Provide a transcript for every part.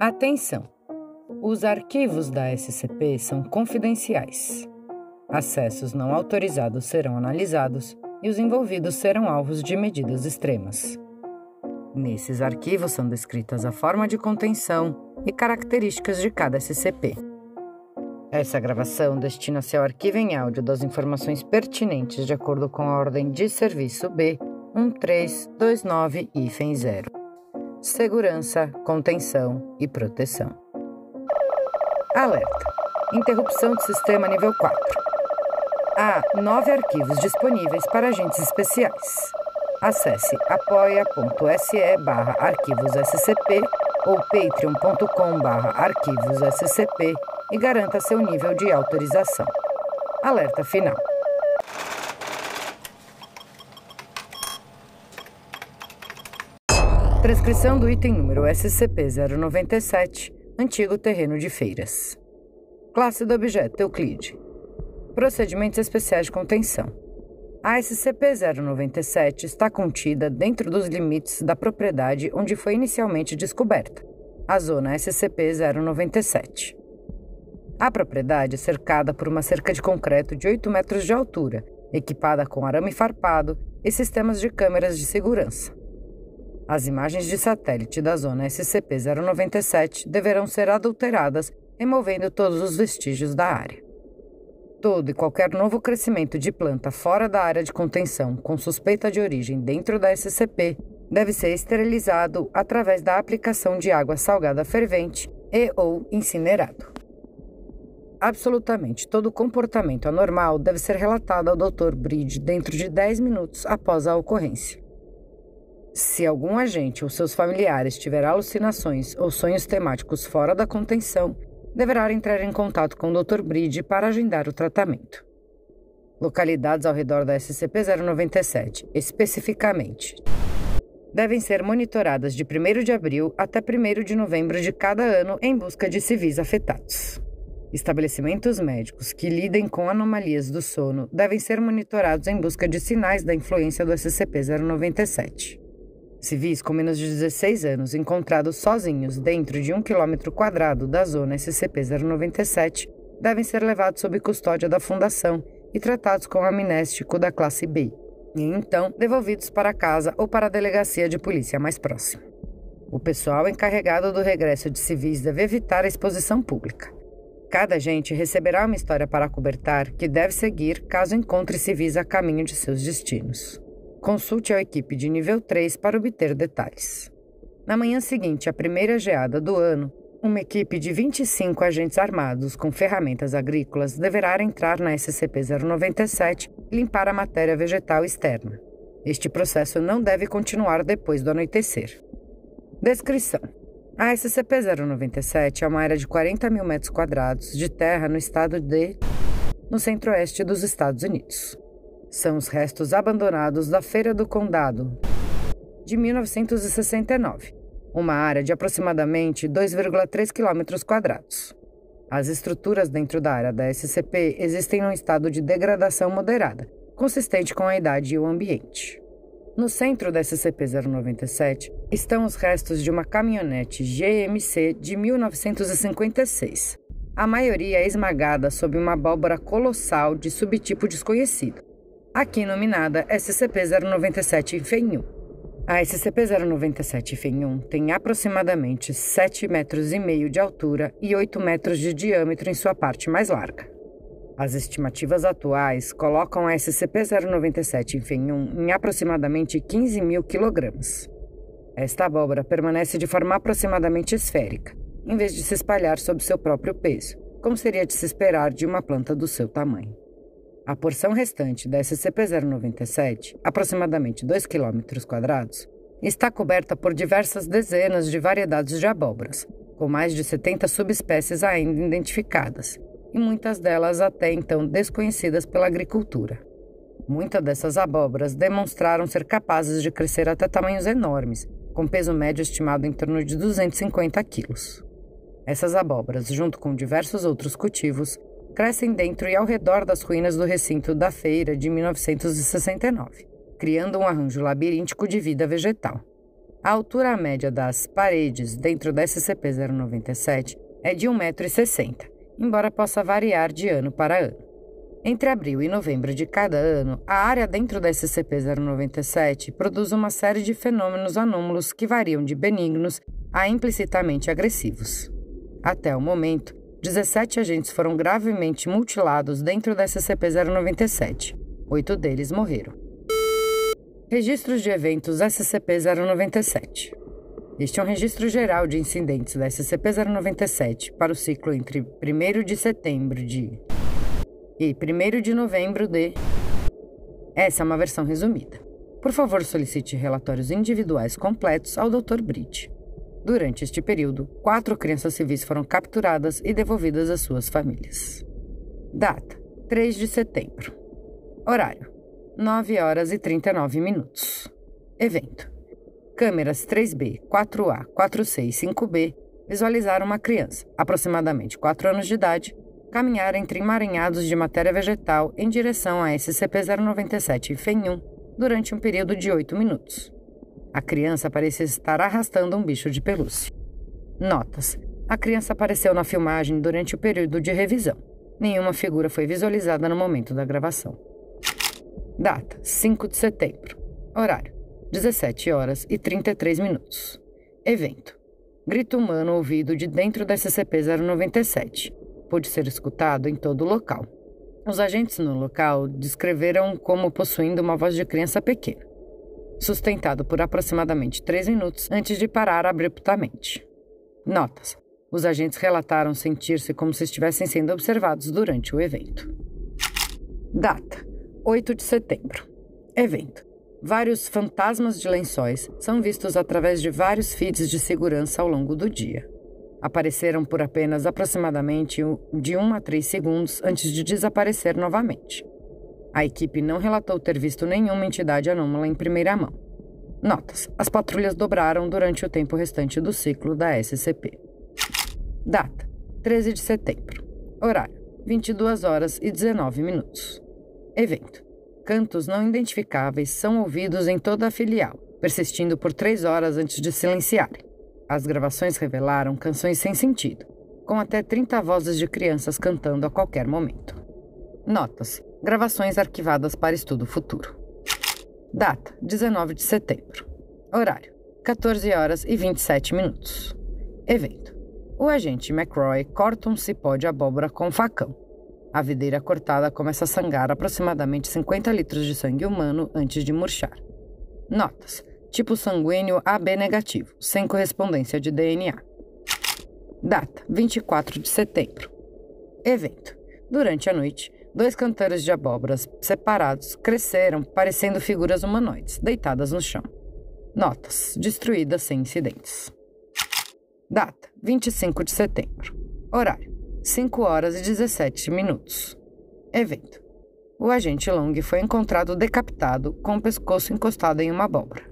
Atenção! Os arquivos da SCP são confidenciais. Acessos não autorizados serão analisados e os envolvidos serão alvos de medidas extremas. Nesses arquivos são descritas a forma de contenção e características de cada SCP. Essa gravação destina-se ao arquivo em áudio das informações pertinentes de acordo com a ordem de serviço B 1329-0. Segurança, contenção e proteção. Alerta: Interrupção de sistema nível 4. Há nove arquivos disponíveis para agentes especiais. Acesse apoia.se barra arquivos SCP ou patreon.com barra arquivos SCP e garanta seu nível de autorização. Alerta final. Transcrição do item número SCP-097, antigo terreno de feiras. Classe do objeto Euclide. Procedimentos especiais de contenção. A SCP-097 está contida dentro dos limites da propriedade onde foi inicialmente descoberta, a zona SCP-097. A propriedade é cercada por uma cerca de concreto de 8 metros de altura, equipada com arame farpado e sistemas de câmeras de segurança. As imagens de satélite da zona SCP-097 deverão ser adulteradas, removendo todos os vestígios da área. Todo e qualquer novo crescimento de planta fora da área de contenção com suspeita de origem dentro da SCP deve ser esterilizado através da aplicação de água salgada fervente e ou incinerado. Absolutamente todo comportamento anormal deve ser relatado ao Dr. Bridge dentro de 10 minutos após a ocorrência. Se algum agente ou seus familiares tiver alucinações ou sonhos temáticos fora da contenção, deverá entrar em contato com o Dr. Bride para agendar o tratamento. Localidades ao redor da SCP-097, especificamente, devem ser monitoradas de 1 de abril até 1 de novembro de cada ano em busca de civis afetados. Estabelecimentos médicos que lidem com anomalias do sono devem ser monitorados em busca de sinais da influência do SCP-097. Civis com menos de 16 anos encontrados sozinhos dentro de um quilômetro quadrado da zona SCP-097 devem ser levados sob custódia da Fundação e tratados com amnéstico da classe B, e então devolvidos para casa ou para a delegacia de polícia mais próxima. O pessoal encarregado do regresso de civis deve evitar a exposição pública. Cada agente receberá uma história para cobertar que deve seguir caso encontre civis a caminho de seus destinos. Consulte a equipe de nível 3 para obter detalhes. Na manhã seguinte à primeira geada do ano, uma equipe de 25 agentes armados com ferramentas agrícolas deverá entrar na SCP-097 e limpar a matéria vegetal externa. Este processo não deve continuar depois do anoitecer. Descrição: A SCP-097 é uma área de 40 mil metros quadrados de terra no estado de. no centro-oeste dos Estados Unidos. São os restos abandonados da Feira do Condado, de 1969, uma área de aproximadamente 2,3 km quadrados. As estruturas dentro da área da SCP existem num estado de degradação moderada, consistente com a idade e o ambiente. No centro da SCP-097 estão os restos de uma caminhonete GMC de 1956, a maioria esmagada sob uma abóbora colossal de subtipo desconhecido aqui nominada SCP-097 FENHU. A SCP-097 FENHU tem aproximadamente 7 metros e meio de altura e 8 metros de diâmetro em sua parte mais larga. As estimativas atuais colocam a SCP-097 FENHU em aproximadamente 15 mil quilogramas. Esta abóbora permanece de forma aproximadamente esférica, em vez de se espalhar sob seu próprio peso, como seria de se esperar de uma planta do seu tamanho. A porção restante da SCP-097, aproximadamente 2 km está coberta por diversas dezenas de variedades de abóboras, com mais de 70 subespécies ainda identificadas, e muitas delas até então desconhecidas pela agricultura. Muitas dessas abóboras demonstraram ser capazes de crescer até tamanhos enormes, com peso médio estimado em torno de 250 quilos. Essas abóboras, junto com diversos outros cultivos, crescem dentro e ao redor das ruínas do recinto da feira de 1969, criando um arranjo labiríntico de vida vegetal. A altura média das paredes dentro da SCP-097 é de 1,60m, embora possa variar de ano para ano. Entre abril e novembro de cada ano, a área dentro da SCP-097 produz uma série de fenômenos anômalos que variam de benignos a implicitamente agressivos. Até o momento, 17 agentes foram gravemente mutilados dentro da SCP-097. Oito deles morreram. Registros de eventos SCP-097 Este é um registro geral de incidentes da SCP-097 para o ciclo entre 1 de setembro de e 1 de novembro de. Essa é uma versão resumida. Por favor, solicite relatórios individuais completos ao Dr. Bridge. Durante este período, quatro crianças civis foram capturadas e devolvidas às suas famílias. Data: 3 de setembro. Horário: 9 horas e 39 minutos. Evento: Câmeras 3B, 4A, 4C e 5B visualizaram uma criança, aproximadamente 4 anos de idade, caminhar entre emaranhados de matéria vegetal em direção a SCP-097 e FEN-1 durante um período de 8 minutos. A criança parecia estar arrastando um bicho de pelúcia. Notas: a criança apareceu na filmagem durante o período de revisão. Nenhuma figura foi visualizada no momento da gravação. Data: 5 de setembro. Horário: 17 horas e 33 minutos. Evento: Grito humano ouvido de dentro da SCP-097 pôde ser escutado em todo o local. Os agentes no local descreveram como possuindo uma voz de criança pequena, sustentado por aproximadamente três minutos antes de parar abruptamente. Notas: os agentes relataram sentir-se como se estivessem sendo observados durante o evento. Data: 8 de setembro. Evento: Vários fantasmas de lençóis são vistos através de vários feeds de segurança ao longo do dia apareceram por apenas aproximadamente de 1 a 3 segundos antes de desaparecer novamente. A equipe não relatou ter visto nenhuma entidade anômala em primeira mão. Notas: as patrulhas dobraram durante o tempo restante do ciclo da SCP. Data: 13 de setembro. Horário: 22 horas e 19 minutos. Evento: cantos não identificáveis são ouvidos em toda a filial, persistindo por três horas antes de silenciarem. As gravações revelaram canções sem sentido, com até 30 vozes de crianças cantando a qualquer momento. Notas: gravações arquivadas para estudo futuro. Data: 19 de setembro. Horário: 14 horas e 27 minutos. Evento: o agente McCroy corta um cipó de abóbora com facão. A videira cortada começa a sangrar aproximadamente 50 litros de sangue humano antes de murchar. Notas: tipo sanguíneo AB negativo, sem correspondência de DNA. Data: 24 de setembro. Evento: Durante a noite, dois canteiros de abóboras separados cresceram, parecendo figuras humanoides, deitadas no chão. Notas: destruídas sem incidentes. Data: 25 de setembro. Horário: 5 horas e 17 minutos. Evento: O agente Long foi encontrado decapitado com o pescoço encostado em uma abóbora.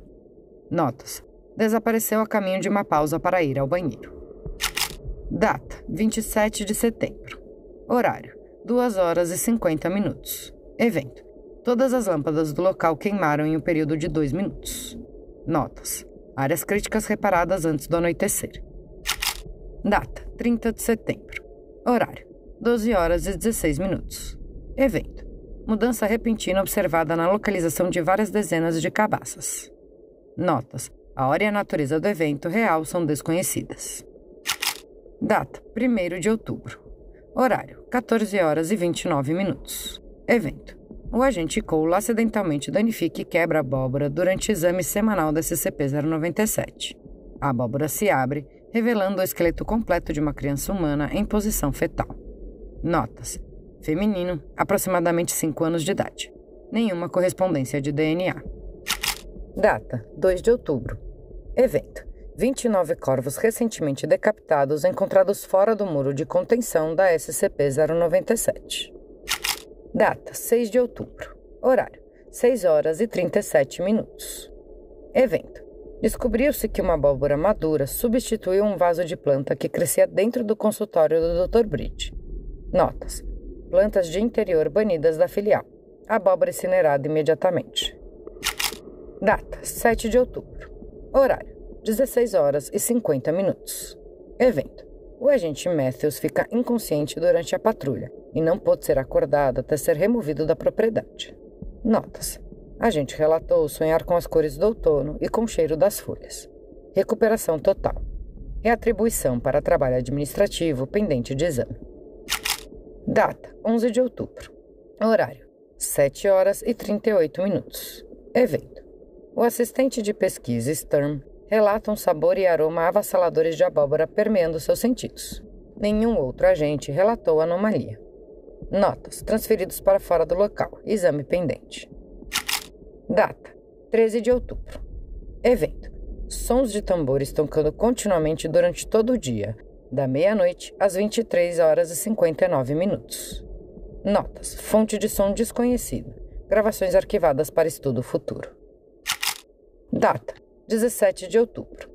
Notas: Desapareceu a caminho de uma pausa para ir ao banheiro. Data: 27 de setembro. Horário: 2 horas e 50 minutos. Evento: Todas as lâmpadas do local queimaram em um período de 2 minutos. Notas: Áreas críticas reparadas antes do anoitecer. Data: 30 de setembro. Horário: 12 horas e 16 minutos. Evento: Mudança repentina observada na localização de várias dezenas de cabaças. Notas: a hora e a natureza do evento real são desconhecidas. Data: 1 de outubro. Horário: 14 horas e 29 minutos. Evento: o agente Cole acidentalmente danifica e quebra a abóbora durante exame semanal da SCP-097. A abóbora se abre, revelando o esqueleto completo de uma criança humana em posição fetal. Notas: feminino, aproximadamente 5 anos de idade. Nenhuma correspondência de DNA. Data: 2 de outubro. Evento: 29 corvos recentemente decapitados encontrados fora do muro de contenção da SCP-097. Data: 6 de outubro. Horário: 6 horas e 37 minutos. Evento: Descobriu-se que uma abóbora madura substituiu um vaso de planta que crescia dentro do consultório do Dr. Bridge. Notas: Plantas de interior banidas da filial. Abóbora incinerada imediatamente. Data: 7 de outubro. Horário: 16 horas e 50 minutos. Evento. O agente Matthews fica inconsciente durante a patrulha e não pôde ser acordado até ser removido da propriedade. Notas. A gente relatou sonhar com as cores do outono e com o cheiro das folhas. Recuperação total. Reatribuição para trabalho administrativo pendente de exame. Data: 11 de outubro. Horário: 7 horas e 38 minutos. Evento: O assistente de pesquisa Sturm relata um sabor e aroma avassaladores de abóbora permeando seus sentidos. Nenhum outro agente relatou anomalia. Notas: transferidos para fora do local. Exame pendente. Data: 13 de outubro. Evento: sons de tambores tocando continuamente durante todo o dia, da meia-noite às 23 horas e 59 minutos. Notas: fonte de som desconhecida. Gravações arquivadas para estudo futuro. Data: 17 de outubro.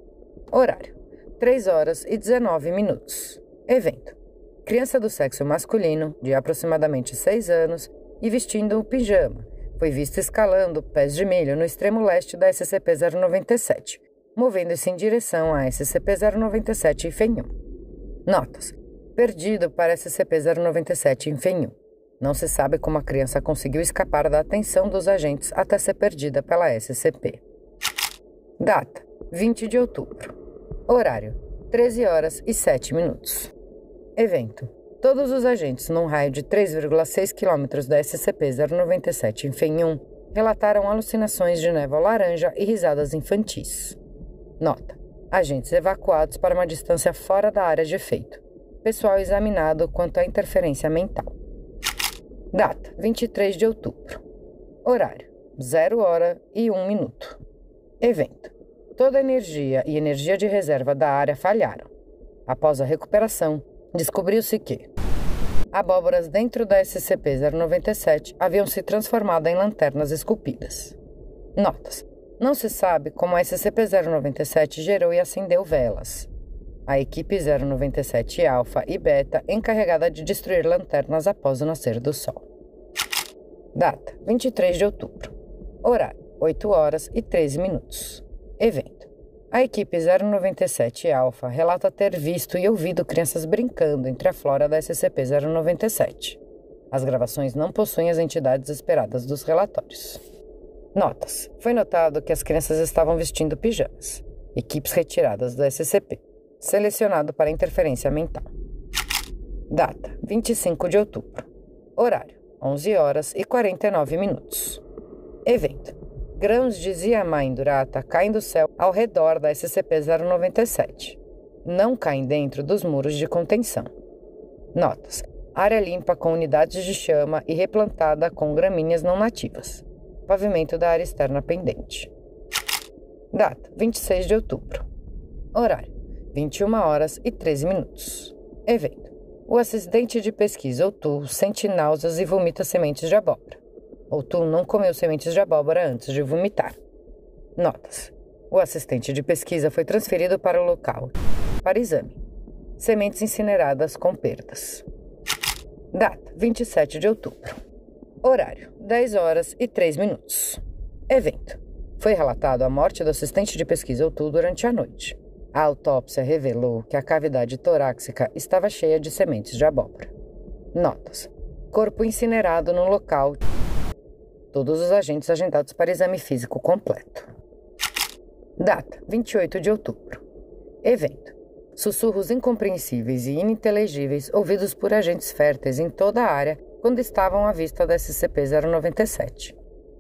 Horário: 3 horas e 19 minutos. Evento: criança do sexo masculino, de aproximadamente 6 anos, e vestindo um pijama, foi vista escalando pés de milho no extremo leste da SCP-097, movendo-se em direção à SCP-097 em Fenhum. Notas: perdido para SCP-097 em Fenhum. Não se sabe como a criança conseguiu escapar da atenção dos agentes até ser perdida pela SCP. Data: 20 de outubro. Horário: 13 horas e 7 minutos. Evento: Todos os agentes num raio de 3,6 km da SCP-097 em Fenhum relataram alucinações de névoa laranja e risadas infantis. Nota: agentes evacuados para uma distância fora da área de efeito. Pessoal examinado quanto à interferência mental. Data: 23 de outubro. Horário: 0 hora e 1 minuto. Evento: Toda a energia e energia de reserva da área falharam. Após a recuperação, descobriu-se que abóboras dentro da SCP-097 haviam se transformado em lanternas esculpidas. Notas: Não se sabe como a SCP-097 gerou e acendeu velas. A equipe 097 Alpha e Beta encarregada de destruir lanternas após o nascer do Sol. Data: 23 de outubro. Horário: 8 horas e 13 minutos. Evento: a equipe 097 Alpha relata ter visto e ouvido crianças brincando entre a flora da SCP-097. As gravações não possuem as entidades esperadas dos relatórios. Notas: Foi notado que as crianças estavam vestindo pijamas. Equipes retiradas do SCP. Selecionado para interferência mental. Data: 25 de outubro. Horário: 11 horas e 49 minutos. Evento: grãos de Ziamá-Indurata caem do céu ao redor da SCP-097. Não caem dentro dos muros de contenção. Notas: área limpa com unidades de chama e replantada com gramíneas não nativas. Pavimento da área externa pendente. Data: 26 de outubro. Horário: 21 horas e 13 minutos. Evento: o assistente de pesquisa Outu sente náuseas e vomita sementes de abóbora. Outu não comeu sementes de abóbora antes de vomitar. Notas: O assistente de pesquisa foi transferido para o local para exame. Sementes incineradas com perdas. Data: 27 de outubro. Horário: 10 horas e 3 minutos. Evento: Foi relatado a morte do assistente de pesquisa Outu durante a noite. A autópsia revelou que a cavidade torácica estava cheia de sementes de abóbora. Notas: Corpo incinerado no local Todos os agentes agendados para exame físico completo. Data: 28 de outubro. Evento: Sussurros incompreensíveis e ininteligíveis ouvidos por agentes férteis em toda a área quando estavam à vista da SCP-097.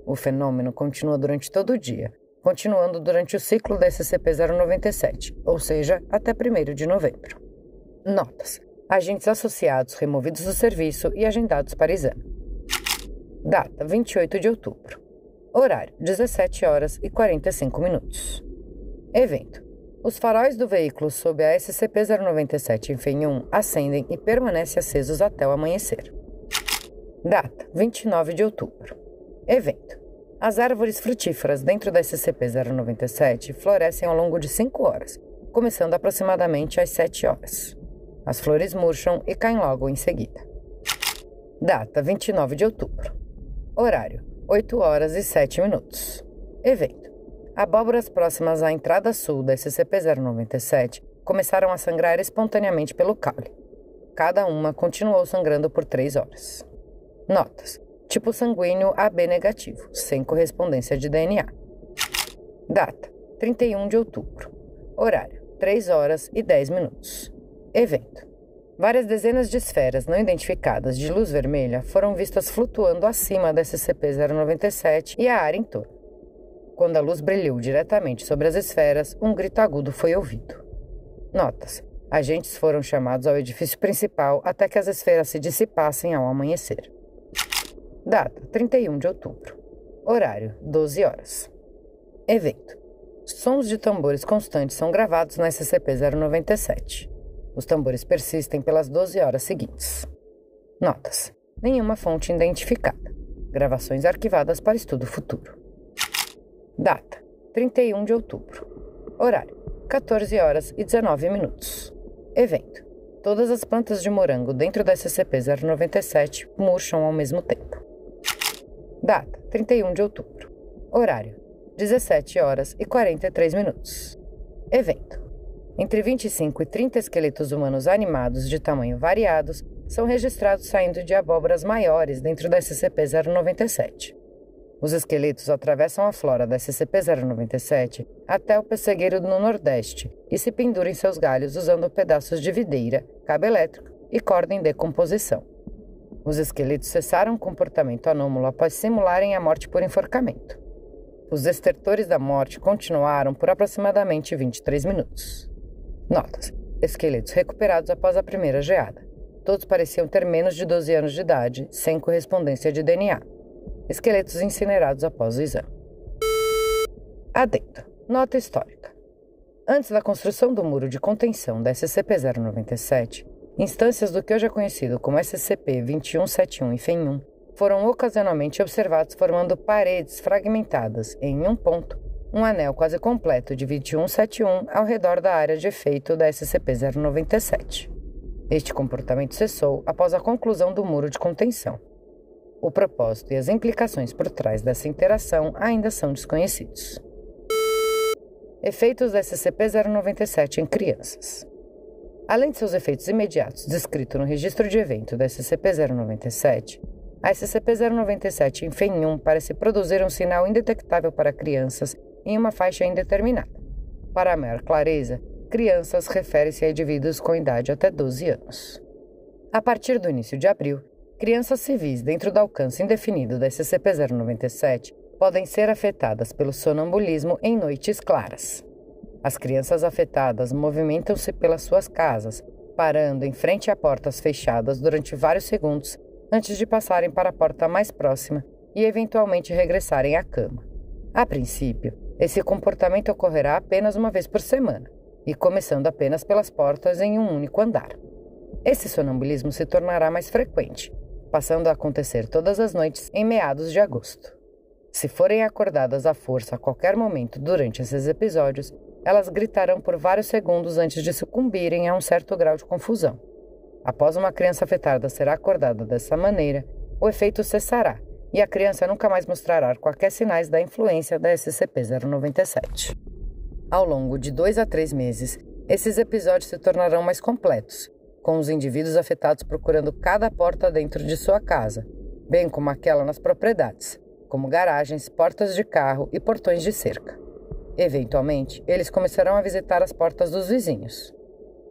O fenômeno continua durante todo o dia, continuando durante o ciclo da SCP-097, ou seja, até 1 de novembro. Notas: Agentes associados removidos do serviço e agendados para exame. Data: 28 de outubro. Horário: 17 horas e 45 minutos. Evento: Os faróis do veículo sob a SCP-097 em Fenhum acendem e permanecem acesos até o amanhecer. Data: 29 de outubro. Evento: As árvores frutíferas dentro da SCP-097 florescem ao longo de 5 horas, começando aproximadamente às 7 horas. As flores murcham e caem logo em seguida. Data: 29 de outubro. Horário: 8 horas e 7 minutos. Evento: abóboras próximas à entrada sul da SCP-097 começaram a sangrar espontaneamente pelo caule. Cada uma continuou sangrando por três horas. Notas: tipo sanguíneo AB negativo, sem correspondência de DNA. Data: 31 de outubro. Horário: 3 horas e 10 minutos. Evento: Várias dezenas de esferas não identificadas de luz vermelha foram vistas flutuando acima da SCP-097 e a área em torno. Quando a luz brilhou diretamente sobre as esferas, um grito agudo foi ouvido. Notas: agentes foram chamados ao edifício principal até que as esferas se dissipassem ao amanhecer. Data: 31 de outubro. Horário: 12 horas. Evento: Sons de tambores constantes são gravados na SCP-097. Os tambores persistem pelas 12 horas seguintes. Notas: nenhuma fonte identificada. Gravações arquivadas para estudo futuro. Data: 31 de outubro. Horário: 14 horas e 19 minutos. Evento: Todas as plantas de morango dentro da SCP-097 murcham ao mesmo tempo. Data: 31 de outubro. Horário: 17 horas e 43 minutos. Evento: Entre 25 e 30 esqueletos humanos animados de tamanho variados são registrados saindo de abóboras maiores dentro da SCP-097. Os esqueletos atravessam a flora da SCP-097 até o pessegueiro no Nordeste e se penduram em seus galhos usando pedaços de videira, cabo elétrico e corda em decomposição. Os esqueletos cessaram o comportamento anômalo após simularem a morte por enforcamento. Os estertores da morte continuaram por aproximadamente 23 minutos. Notas: esqueletos recuperados após a primeira geada. Todos pareciam ter menos de 12 anos de idade, sem correspondência de DNA esqueletos incinerados após o exame. Adendo. Nota histórica. Antes da construção do muro de contenção da SCP-097, instâncias do que hoje é conhecido como SCP-2171 e FEN-1 foram ocasionalmente observados formando paredes fragmentadas em um ponto, um anel quase completo de 2171 ao redor da área de efeito da SCP-097. Este comportamento cessou após a conclusão do muro de contenção. O propósito e as implicações por trás dessa interação ainda são desconhecidos. Efeitos da SCP-097 em crianças. Além de seus efeitos imediatos descritos no registro de evento da SCP-097, a SCP-097 em FEN1 parece produzir um sinal indetectável para crianças em uma faixa indeterminada. Para maior clareza, crianças refere-se a indivíduos com idade até 12 anos. A partir do início de abril, Crianças civis dentro do alcance indefinido da SCP-097 podem ser afetadas pelo sonambulismo em noites claras. As crianças afetadas movimentam-se pelas suas casas, parando em frente a portas fechadas durante vários segundos antes de passarem para a porta mais próxima e eventualmente regressarem à cama. A princípio, esse comportamento ocorrerá apenas uma vez por semana e começando apenas pelas portas em um único andar. Esse sonambulismo se tornará mais frequente passando a acontecer todas as noites em meados de agosto. Se forem acordadas à força a qualquer momento durante esses episódios, elas gritarão por vários segundos antes de sucumbirem a um certo grau de confusão. Após uma criança afetada ser acordada dessa maneira, o efeito cessará e a criança nunca mais mostrará quaisquer sinais da influência da SCP-097. Ao longo de dois a três meses, esses episódios se tornarão mais completos com os indivíduos afetados procurando cada porta dentro de sua casa, bem como aquela nas propriedades, como garagens, portas de carro e portões de cerca. Eventualmente, eles começarão a visitar as portas dos vizinhos.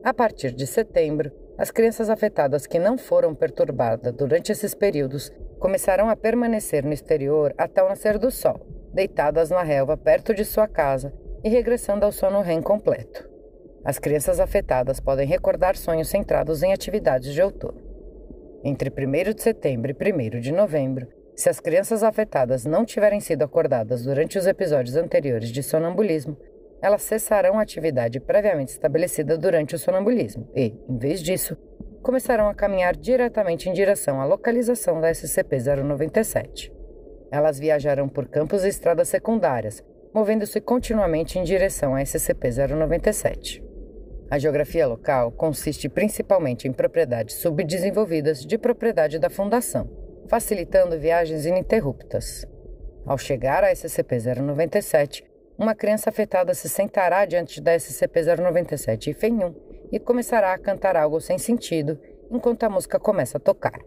A partir de setembro, as crianças afetadas que não foram perturbadas durante esses períodos começarão a permanecer no exterior até o nascer do sol, deitadas na relva perto de sua casa e regressando ao sono REM completo. As crianças afetadas podem recordar sonhos centrados em atividades de outono. Entre 1 de setembro e 1 de novembro, se as crianças afetadas não tiverem sido acordadas durante os episódios anteriores de sonambulismo, elas cessarão a atividade previamente estabelecida durante o sonambulismo e, em vez disso, começarão a caminhar diretamente em direção à localização da SCP-097. Elas viajarão por campos e estradas secundárias, movendo-se continuamente em direção à SCP-097. A geografia local consiste principalmente em propriedades subdesenvolvidas de propriedade da Fundação, facilitando viagens ininterruptas. Ao chegar à SCP-097, uma criança afetada se sentará diante da SCP-097 IFEM-1 e começará a cantar algo sem sentido enquanto a música começa a tocar.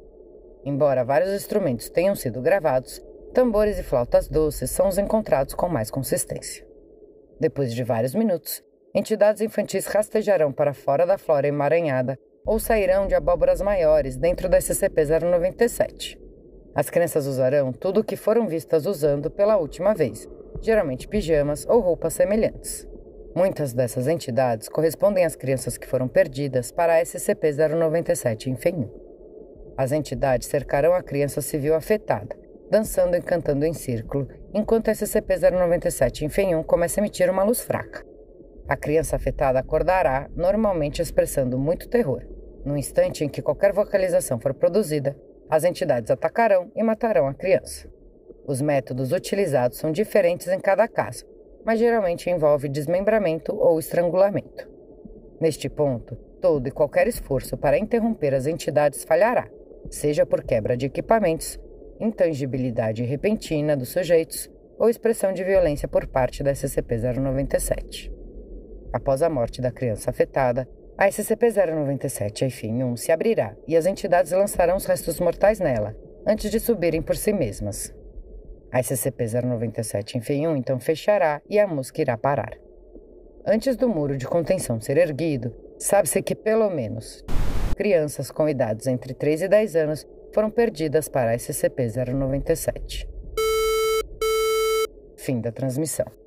Embora vários instrumentos tenham sido gravados, tambores e flautas doces são os encontrados com mais consistência. Depois de vários minutos, entidades infantis rastejarão para fora da flora emaranhada ou sairão de abóboras maiores dentro da SCP-097. As crianças usarão tudo o que foram vistas usando pela última vez, geralmente pijamas ou roupas semelhantes. Muitas dessas entidades correspondem às crianças que foram perdidas para a SCP-097 em Fenhu. As entidades cercarão a criança civil afetada, dançando e cantando em círculo, enquanto a SCP-097 em Fenhum começa a emitir uma luz fraca. A criança afetada acordará, normalmente expressando muito terror. No instante em que qualquer vocalização for produzida, as entidades atacarão e matarão a criança. Os métodos utilizados são diferentes em cada caso, mas geralmente envolve desmembramento ou estrangulamento. Neste ponto, todo e qualquer esforço para interromper as entidades falhará, seja por quebra de equipamentos, intangibilidade repentina dos sujeitos ou expressão de violência por parte da SCP-097. Após a morte da criança afetada, a SCP-097 IFIM-1 se abrirá e as entidades lançarão os restos mortais nela, antes de subirem por si mesmas. A SCP-097 IFIM-1 então fechará e a música irá parar. Antes do muro de contenção ser erguido, sabe-se que pelo menos crianças com idades entre 3 e 10 anos foram perdidas para a SCP-097. Fim da transmissão.